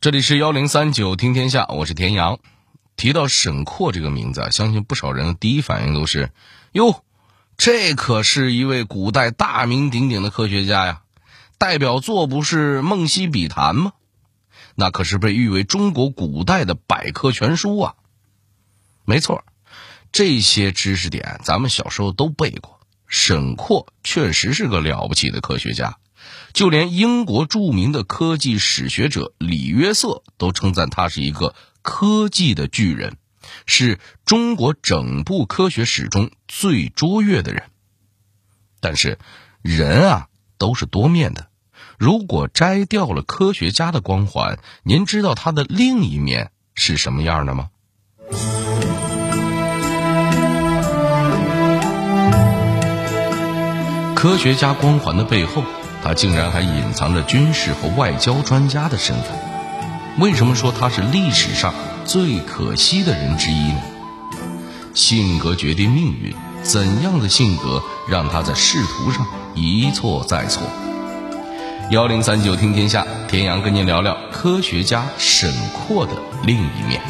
这里是幺零三九听天下，我是田阳。提到沈括这个名字，相信不少人的第一反应都是：哟，这可是一位古代大名鼎鼎的科学家呀！代表作不是《梦溪笔谈》吗？那可是被誉为中国古代的百科全书啊！没错，这些知识点咱们小时候都背过。沈括确实是个了不起的科学家。就连英国著名的科技史学者李约瑟都称赞他是一个科技的巨人，是中国整部科学史中最卓越的人。但是，人啊都是多面的，如果摘掉了科学家的光环，您知道他的另一面是什么样的吗？科学家光环的背后。他竟然还隐藏着军事和外交专家的身份，为什么说他是历史上最可惜的人之一呢？性格决定命运，怎样的性格让他在仕途上一错再错？幺零三九听天下，田阳跟您聊聊科学家沈括的另一面。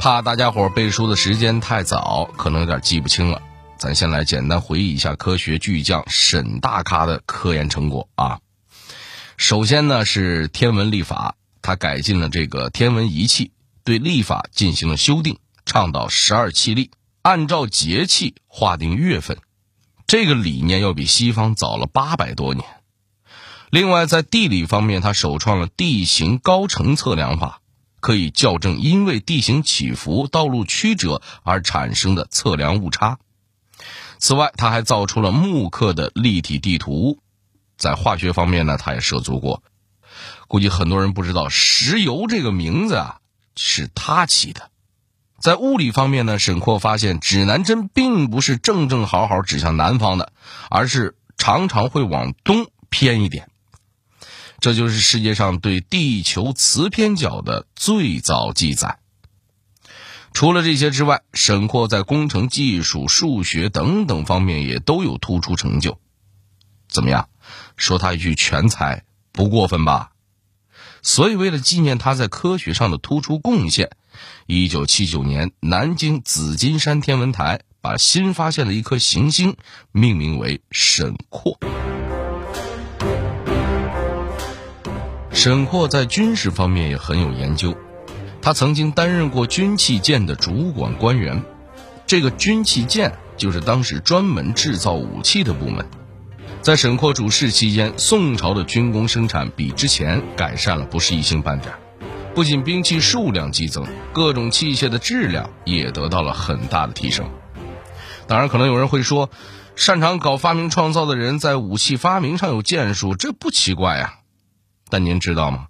怕大家伙背书的时间太早，可能有点记不清了。咱先来简单回忆一下科学巨匠沈大咖的科研成果啊。首先呢是天文历法，他改进了这个天文仪器，对历法进行了修订，倡导十二气历，按照节气划定月份。这个理念要比西方早了八百多年。另外在地理方面，他首创了地形高程测量法。可以校正因为地形起伏、道路曲折而产生的测量误差。此外，他还造出了木刻的立体地图。在化学方面呢，他也涉足过。估计很多人不知道，石油这个名字啊是他起的。在物理方面呢，沈括发现指南针并不是正正好好指向南方的，而是常常会往东偏一点。这就是世界上对地球磁偏角的最早记载。除了这些之外，沈括在工程技术、数学等等方面也都有突出成就。怎么样？说他一句全才不过分吧？所以，为了纪念他在科学上的突出贡献，一九七九年，南京紫金山天文台把新发现的一颗行星命名为沈括。沈括在军事方面也很有研究，他曾经担任过军器舰的主管官员。这个军器舰就是当时专门制造武器的部门。在沈括主事期间，宋朝的军工生产比之前改善了不是一星半点。不仅兵器数量激增，各种器械的质量也得到了很大的提升。当然，可能有人会说，擅长搞发明创造的人在武器发明上有建树，这不奇怪呀。但您知道吗？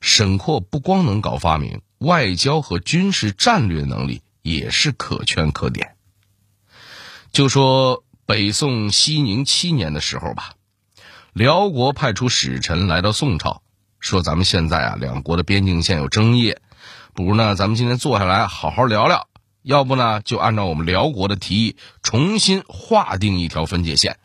沈括不光能搞发明，外交和军事战略能力也是可圈可点。就说北宋熙宁七年的时候吧，辽国派出使臣来到宋朝，说咱们现在啊两国的边境线有争议，不如呢咱们今天坐下来好好聊聊，要不呢就按照我们辽国的提议重新划定一条分界线。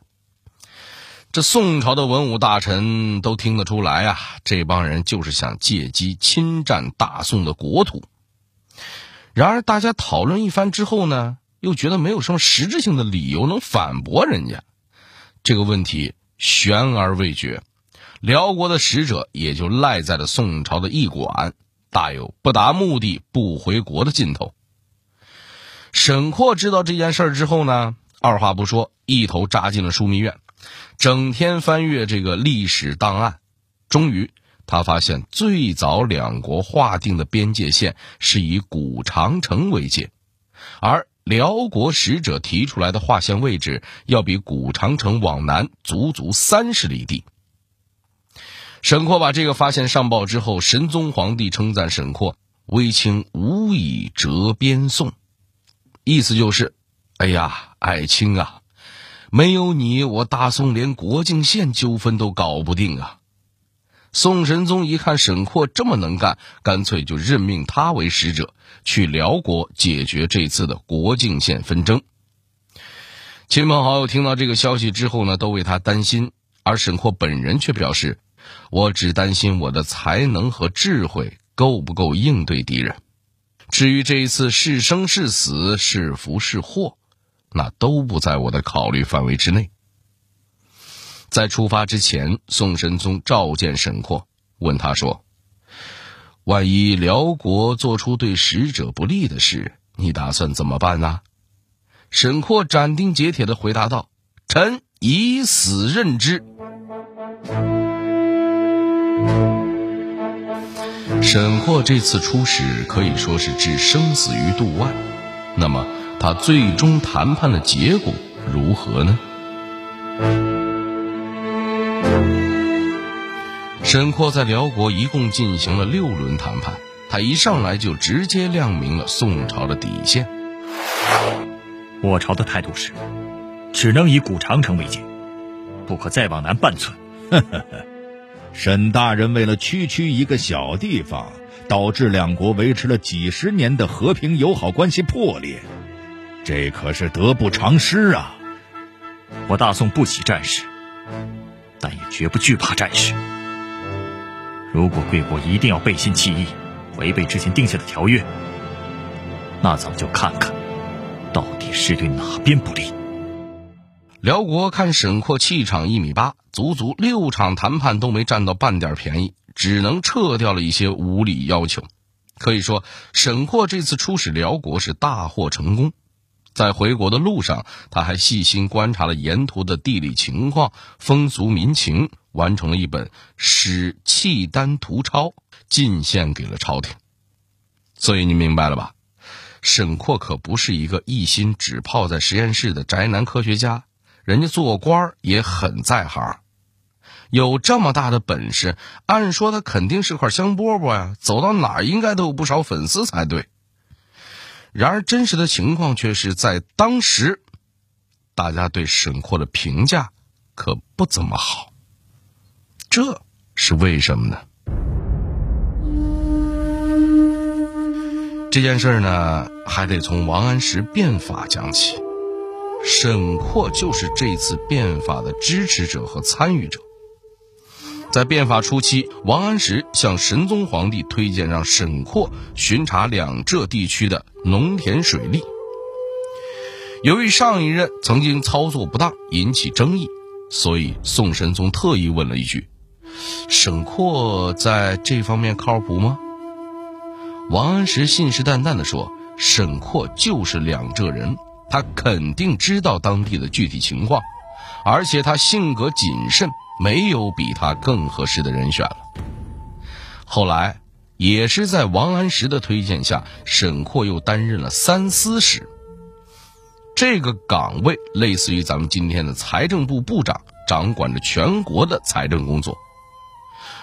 这宋朝的文武大臣都听得出来啊，这帮人就是想借机侵占大宋的国土。然而，大家讨论一番之后呢，又觉得没有什么实质性的理由能反驳人家。这个问题悬而未决，辽国的使者也就赖在了宋朝的驿馆，大有不达目的不回国的劲头。沈括知道这件事之后呢，二话不说，一头扎进了枢密院。整天翻阅这个历史档案，终于他发现最早两国划定的边界线是以古长城为界，而辽国使者提出来的划线位置要比古长城往南足足三十里地。沈括把这个发现上报之后，神宗皇帝称赞沈括：“微清无以折边宋。”意思就是，哎呀，爱卿啊！没有你，我大宋连国境线纠纷都搞不定啊！宋神宗一看沈括这么能干，干脆就任命他为使者，去辽国解决这次的国境线纷争。亲朋好友听到这个消息之后呢，都为他担心，而沈括本人却表示：“我只担心我的才能和智慧够不够应对敌人，至于这一次是生是死、是福是祸，那都不在我的考虑范围之内。”在出发之前，宋神宗召见沈括，问他说：“万一辽国做出对使者不利的事，你打算怎么办呢？”沈括斩钉截铁的回答道：“臣以死任之。”沈括这次出使可以说是置生死于度外，那么他最终谈判的结果如何呢？沈括在辽国一共进行了六轮谈判，他一上来就直接亮明了宋朝的底线。我朝的态度是，只能以古长城为界，不可再往南半寸。沈大人为了区区一个小地方，导致两国维持了几十年的和平友好关系破裂，这可是得不偿失啊！我大宋不喜战事，但也绝不惧怕战事。如果贵国一定要背信弃义，违背之前定下的条约，那咱们就看看，到底是对哪边不利。辽国看沈括气场一米八，足足六场谈判都没占到半点便宜，只能撤掉了一些无理要求。可以说，沈括这次出使辽国是大获成功。在回国的路上，他还细心观察了沿途的地理情况、风俗民情。完成了一本《史契丹图钞》，进献给了朝廷。所以你明白了吧？沈括可不是一个一心只泡在实验室的宅男科学家，人家做官也很在行。有这么大的本事，按说他肯定是块香饽饽呀，走到哪应该都有不少粉丝才对。然而，真实的情况却是在当时，大家对沈括的评价可不怎么好。这是为什么呢？这件事呢，还得从王安石变法讲起。沈括就是这次变法的支持者和参与者。在变法初期，王安石向神宗皇帝推荐让沈括巡查两浙地区的农田水利。由于上一任曾经操作不当，引起争议，所以宋神宗特意问了一句。沈括在这方面靠谱吗？王安石信誓旦旦地说：“沈括就是两浙人，他肯定知道当地的具体情况，而且他性格谨慎，没有比他更合适的人选了。”后来，也是在王安石的推荐下，沈括又担任了三司使。这个岗位类似于咱们今天的财政部部长，掌管着全国的财政工作。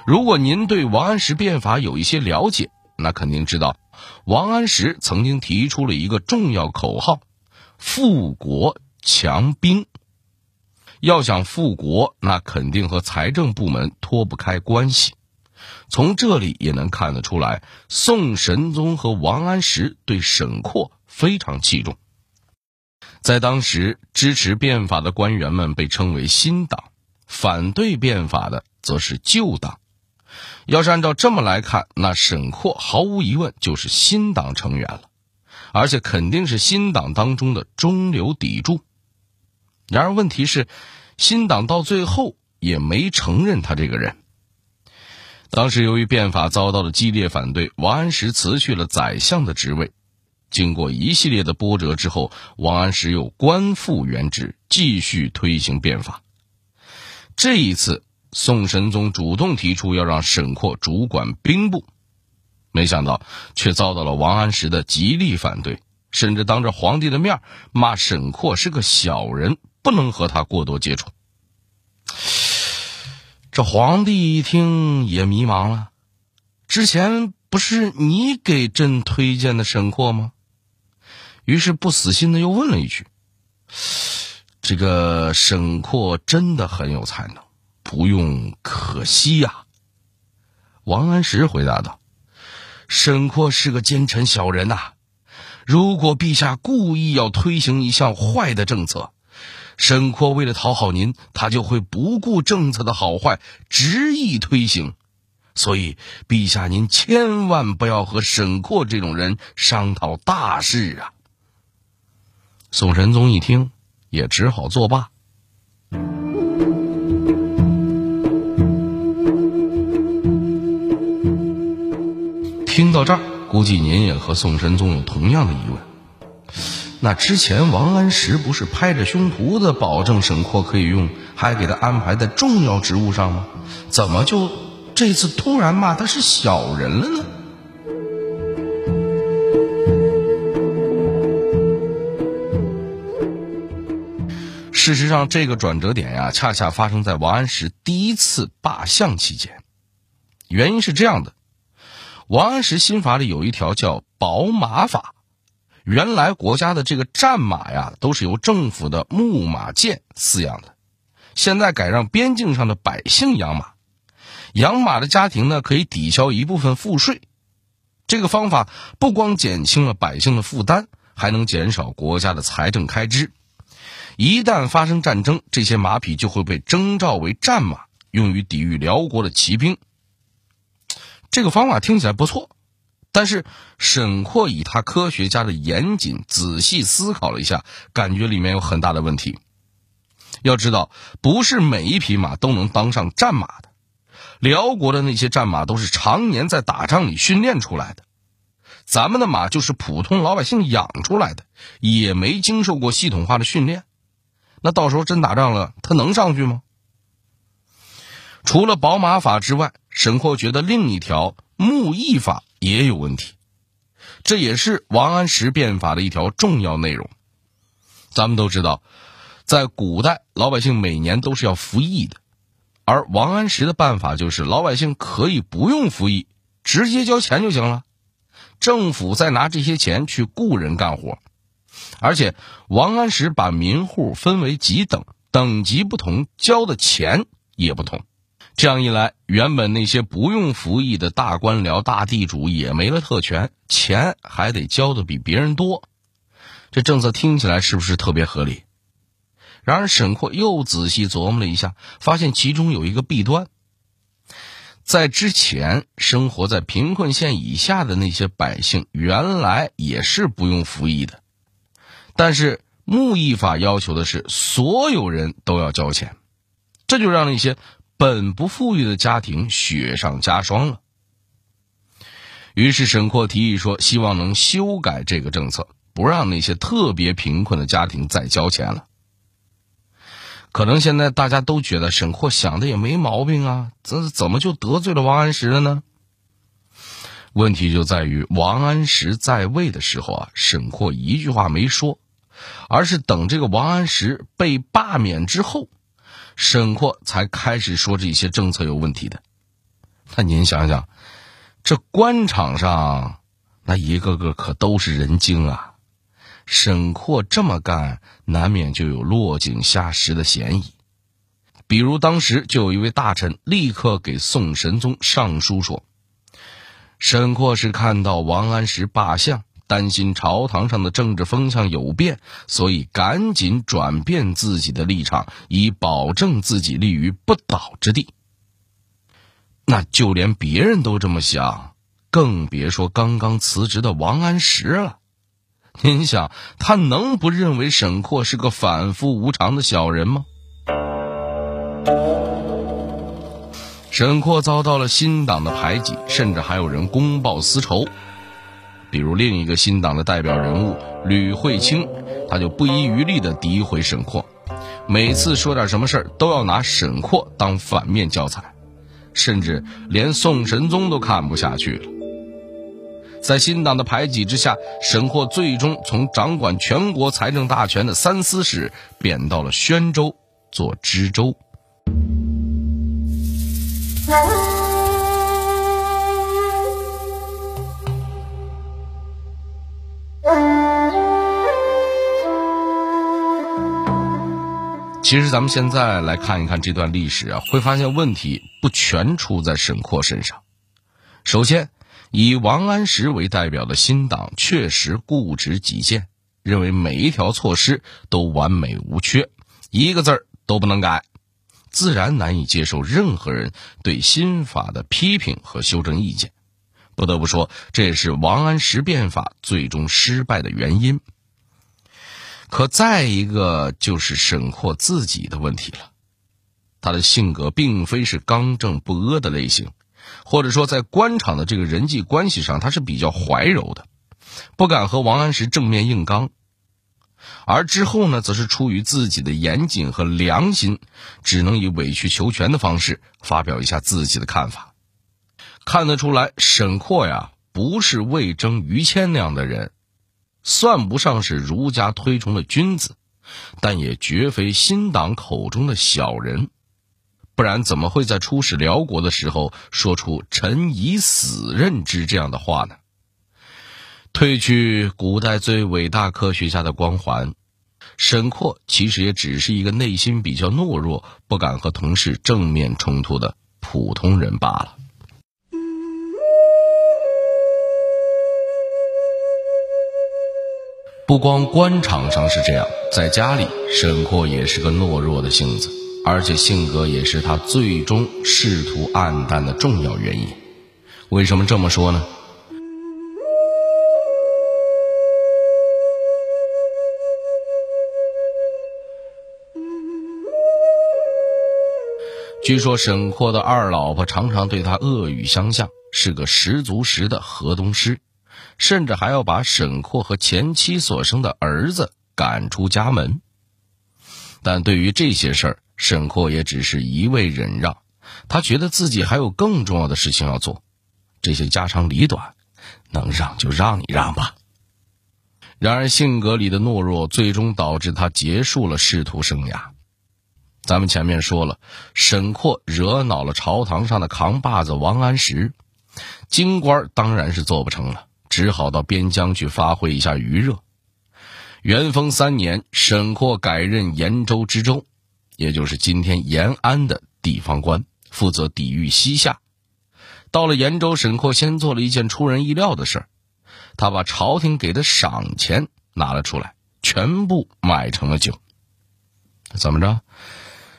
如果您对王安石变法有一些了解，那肯定知道，王安石曾经提出了一个重要口号：富国强兵。要想复国，那肯定和财政部门脱不开关系。从这里也能看得出来，宋神宗和王安石对沈括非常器重。在当时，支持变法的官员们被称为新党，反对变法的则是旧党。要是按照这么来看，那沈括毫无疑问就是新党成员了，而且肯定是新党当中的中流砥柱。然而问题是，新党到最后也没承认他这个人。当时由于变法遭到了激烈反对，王安石辞去了宰相的职位。经过一系列的波折之后，王安石又官复原职，继续推行变法。这一次。宋神宗主动提出要让沈括主管兵部，没想到却遭到了王安石的极力反对，甚至当着皇帝的面骂沈括是个小人，不能和他过多接触。这皇帝一听也迷茫了，之前不是你给朕推荐的沈括吗？于是不死心的又问了一句：“这个沈括真的很有才能？”不用可惜呀，王安石回答道：“沈括是个奸臣小人呐，如果陛下故意要推行一项坏的政策，沈括为了讨好您，他就会不顾政策的好坏，执意推行。所以，陛下您千万不要和沈括这种人商讨大事啊！宋神宗一听，也只好作罢。听到这儿，估计您也和宋神宗有同样的疑问。那之前王安石不是拍着胸脯子保证沈括可以用，还给他安排在重要职务上吗？怎么就这次突然骂他是小人了呢？事实上，这个转折点呀，恰恰发生在王安石第一次罢相期间。原因是这样的。王安石新法里有一条叫“保马法”，原来国家的这个战马呀，都是由政府的牧马监饲养的，现在改让边境上的百姓养马，养马的家庭呢可以抵消一部分赋税。这个方法不光减轻了百姓的负担，还能减少国家的财政开支。一旦发生战争，这些马匹就会被征召为战马，用于抵御辽国的骑兵。这个方法听起来不错，但是沈括以他科学家的严谨仔细思考了一下，感觉里面有很大的问题。要知道，不是每一匹马都能当上战马的。辽国的那些战马都是常年在打仗里训练出来的，咱们的马就是普通老百姓养出来的，也没经受过系统化的训练。那到时候真打仗了，他能上去吗？除了宝马法之外，沈括觉得另一条木役法也有问题，这也是王安石变法的一条重要内容。咱们都知道，在古代，老百姓每年都是要服役的，而王安石的办法就是老百姓可以不用服役，直接交钱就行了，政府再拿这些钱去雇人干活，而且王安石把民户分为几等，等级不同，交的钱也不同。这样一来，原本那些不用服役的大官僚、大地主也没了特权，钱还得交的比别人多。这政策听起来是不是特别合理？然而，沈括又仔细琢磨了一下，发现其中有一个弊端。在之前生活在贫困线以下的那些百姓，原来也是不用服役的，但是牧役法要求的是所有人都要交钱，这就让那些。本不富裕的家庭雪上加霜了。于是沈括提议说：“希望能修改这个政策，不让那些特别贫困的家庭再交钱了。”可能现在大家都觉得沈括想的也没毛病啊，怎怎么就得罪了王安石了呢？问题就在于王安石在位的时候啊，沈括一句话没说，而是等这个王安石被罢免之后。沈括才开始说这些政策有问题的，那您想想，这官场上那一个个可都是人精啊！沈括这么干，难免就有落井下石的嫌疑。比如当时就有一位大臣立刻给宋神宗上书说：“沈括是看到王安石罢相。”担心朝堂上的政治风向有变，所以赶紧转变自己的立场，以保证自己立于不倒之地。那就连别人都这么想，更别说刚刚辞职的王安石了。您想，他能不认为沈括是个反复无常的小人吗？沈括遭到了新党的排挤，甚至还有人公报私仇。比如另一个新党的代表人物吕惠卿，他就不遗余力地诋毁沈括，每次说点什么事儿都要拿沈括当反面教材，甚至连宋神宗都看不下去了。在新党的排挤之下，沈括最终从掌管全国财政大权的三司使贬到了宣州做知州。其实，咱们现在来看一看这段历史啊，会发现问题不全出在沈括身上。首先，以王安石为代表的新党确实固执己见，认为每一条措施都完美无缺，一个字儿都不能改，自然难以接受任何人对新法的批评和修正意见。不得不说，这也是王安石变法最终失败的原因。可再一个就是沈括自己的问题了，他的性格并非是刚正不阿的类型，或者说在官场的这个人际关系上，他是比较怀柔的，不敢和王安石正面硬刚。而之后呢，则是出于自己的严谨和良心，只能以委曲求全的方式发表一下自己的看法。看得出来，沈括呀，不是魏征、于谦那样的人。算不上是儒家推崇的君子，但也绝非新党口中的小人，不然怎么会在出使辽国的时候说出“臣以死任之”这样的话呢？褪去古代最伟大科学家的光环，沈括其实也只是一个内心比较懦弱、不敢和同事正面冲突的普通人罢了。不光官场上是这样，在家里，沈括也是个懦弱的性子，而且性格也是他最终仕途黯淡的重要原因。为什么这么说呢？据说沈括的二老婆常常对他恶语相向，是个十足十的河东狮。甚至还要把沈括和前妻所生的儿子赶出家门。但对于这些事儿，沈括也只是一味忍让。他觉得自己还有更重要的事情要做，这些家长里短，能让就让一让吧。然而，性格里的懦弱最终导致他结束了仕途生涯。咱们前面说了，沈括惹恼了朝堂上的扛把子王安石，京官当然是做不成了。只好到边疆去发挥一下余热。元丰三年，沈括改任延州知州，也就是今天延安的地方官，负责抵御西夏。到了延州，沈括先做了一件出人意料的事，他把朝廷给的赏钱拿了出来，全部买成了酒。怎么着？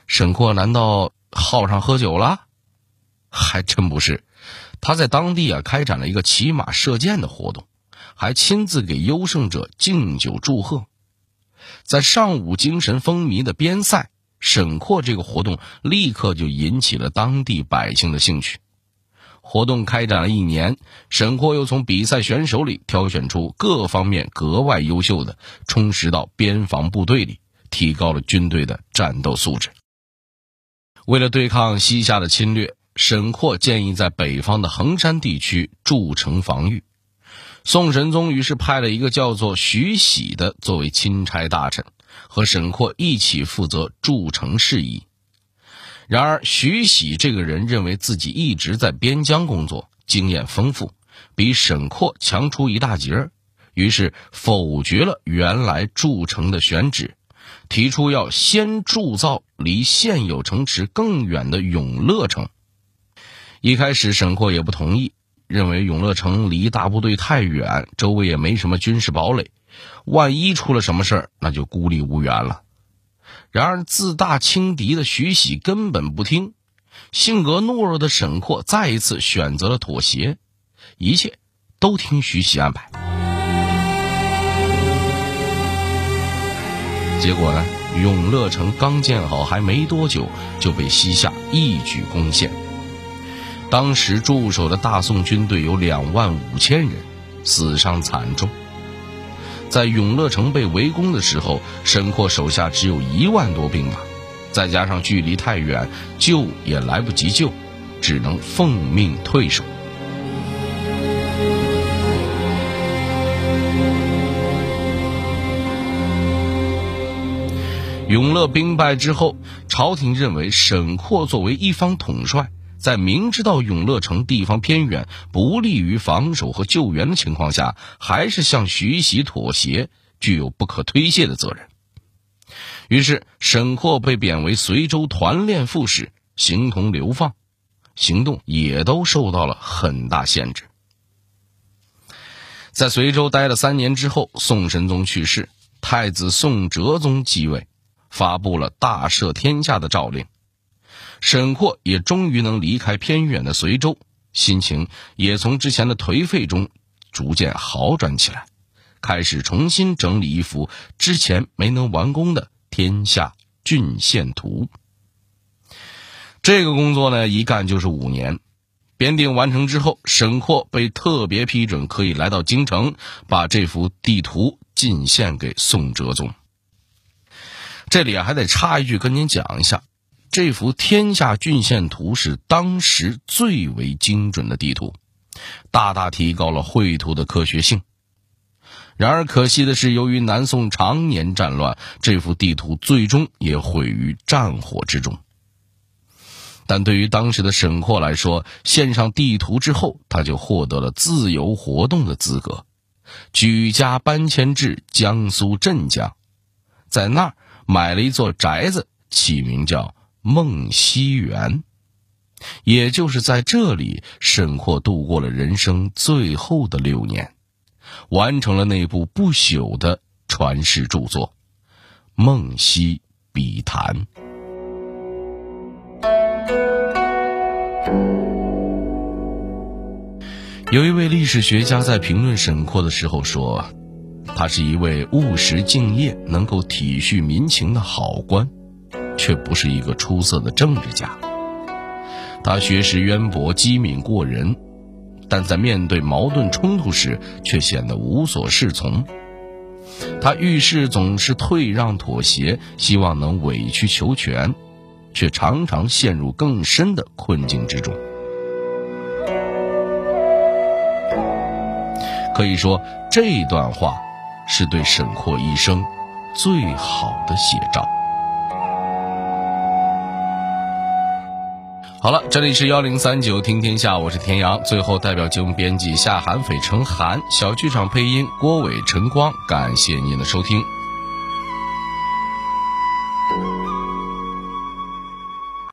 沈括难道好上喝酒了？还真不是。他在当地啊开展了一个骑马射箭的活动，还亲自给优胜者敬酒祝贺。在上午精神风靡的边塞，沈括这个活动立刻就引起了当地百姓的兴趣。活动开展了一年，沈括又从比赛选手里挑选出各方面格外优秀的，充实到边防部队里，提高了军队的战斗素质。为了对抗西夏的侵略。沈括建议在北方的衡山地区筑城防御，宋神宗于是派了一个叫做徐喜的作为钦差大臣，和沈括一起负责筑城事宜。然而，徐喜这个人认为自己一直在边疆工作，经验丰富，比沈括强出一大截儿，于是否决了原来筑城的选址，提出要先铸造离现有城池更远的永乐城。一开始，沈括也不同意，认为永乐城离大部队太远，周围也没什么军事堡垒，万一出了什么事儿，那就孤立无援了。然而，自大轻敌的徐喜根本不听，性格懦弱的沈括再一次选择了妥协，一切都听徐喜安排。结果呢，永乐城刚建好还没多久，就被西夏一举攻陷。当时驻守的大宋军队有两万五千人，死伤惨重。在永乐城被围攻的时候，沈括手下只有一万多兵马，再加上距离太远，救也来不及救，只能奉命退守。永乐兵败之后，朝廷认为沈括作为一方统帅。在明知道永乐城地方偏远，不利于防守和救援的情况下，还是向徐喜妥协，具有不可推卸的责任。于是，沈括被贬为随州团练副使，形同流放，行动也都受到了很大限制。在随州待了三年之后，宋神宗去世，太子宋哲宗继位。发布了大赦天下的诏令。沈括也终于能离开偏远的随州，心情也从之前的颓废中逐渐好转起来，开始重新整理一幅之前没能完工的天下郡县图。这个工作呢，一干就是五年。编定完成之后，沈括被特别批准可以来到京城，把这幅地图进献给宋哲宗。这里啊，还得插一句跟您讲一下。这幅天下郡县图是当时最为精准的地图，大大提高了绘图的科学性。然而可惜的是，由于南宋常年战乱，这幅地图最终也毁于战火之中。但对于当时的沈括来说，献上地图之后，他就获得了自由活动的资格，举家搬迁至江苏镇江，在那儿买了一座宅子，起名叫。梦溪园，也就是在这里，沈括度过了人生最后的六年，完成了那部不朽的传世著作《梦溪笔谈》。有一位历史学家在评论沈括的时候说：“他是一位务实敬业、能够体恤民情的好官。”却不是一个出色的政治家。他学识渊博、机敏过人，但在面对矛盾冲突时却显得无所适从。他遇事总是退让妥协，希望能委曲求全，却常常陷入更深的困境之中。可以说，这段话是对沈括一生最好的写照。好了，这里是幺零三九听天下，我是田阳。最后，代表节目编辑夏寒、斐、陈涵，小剧场配音郭伟、陈光，感谢您的收听。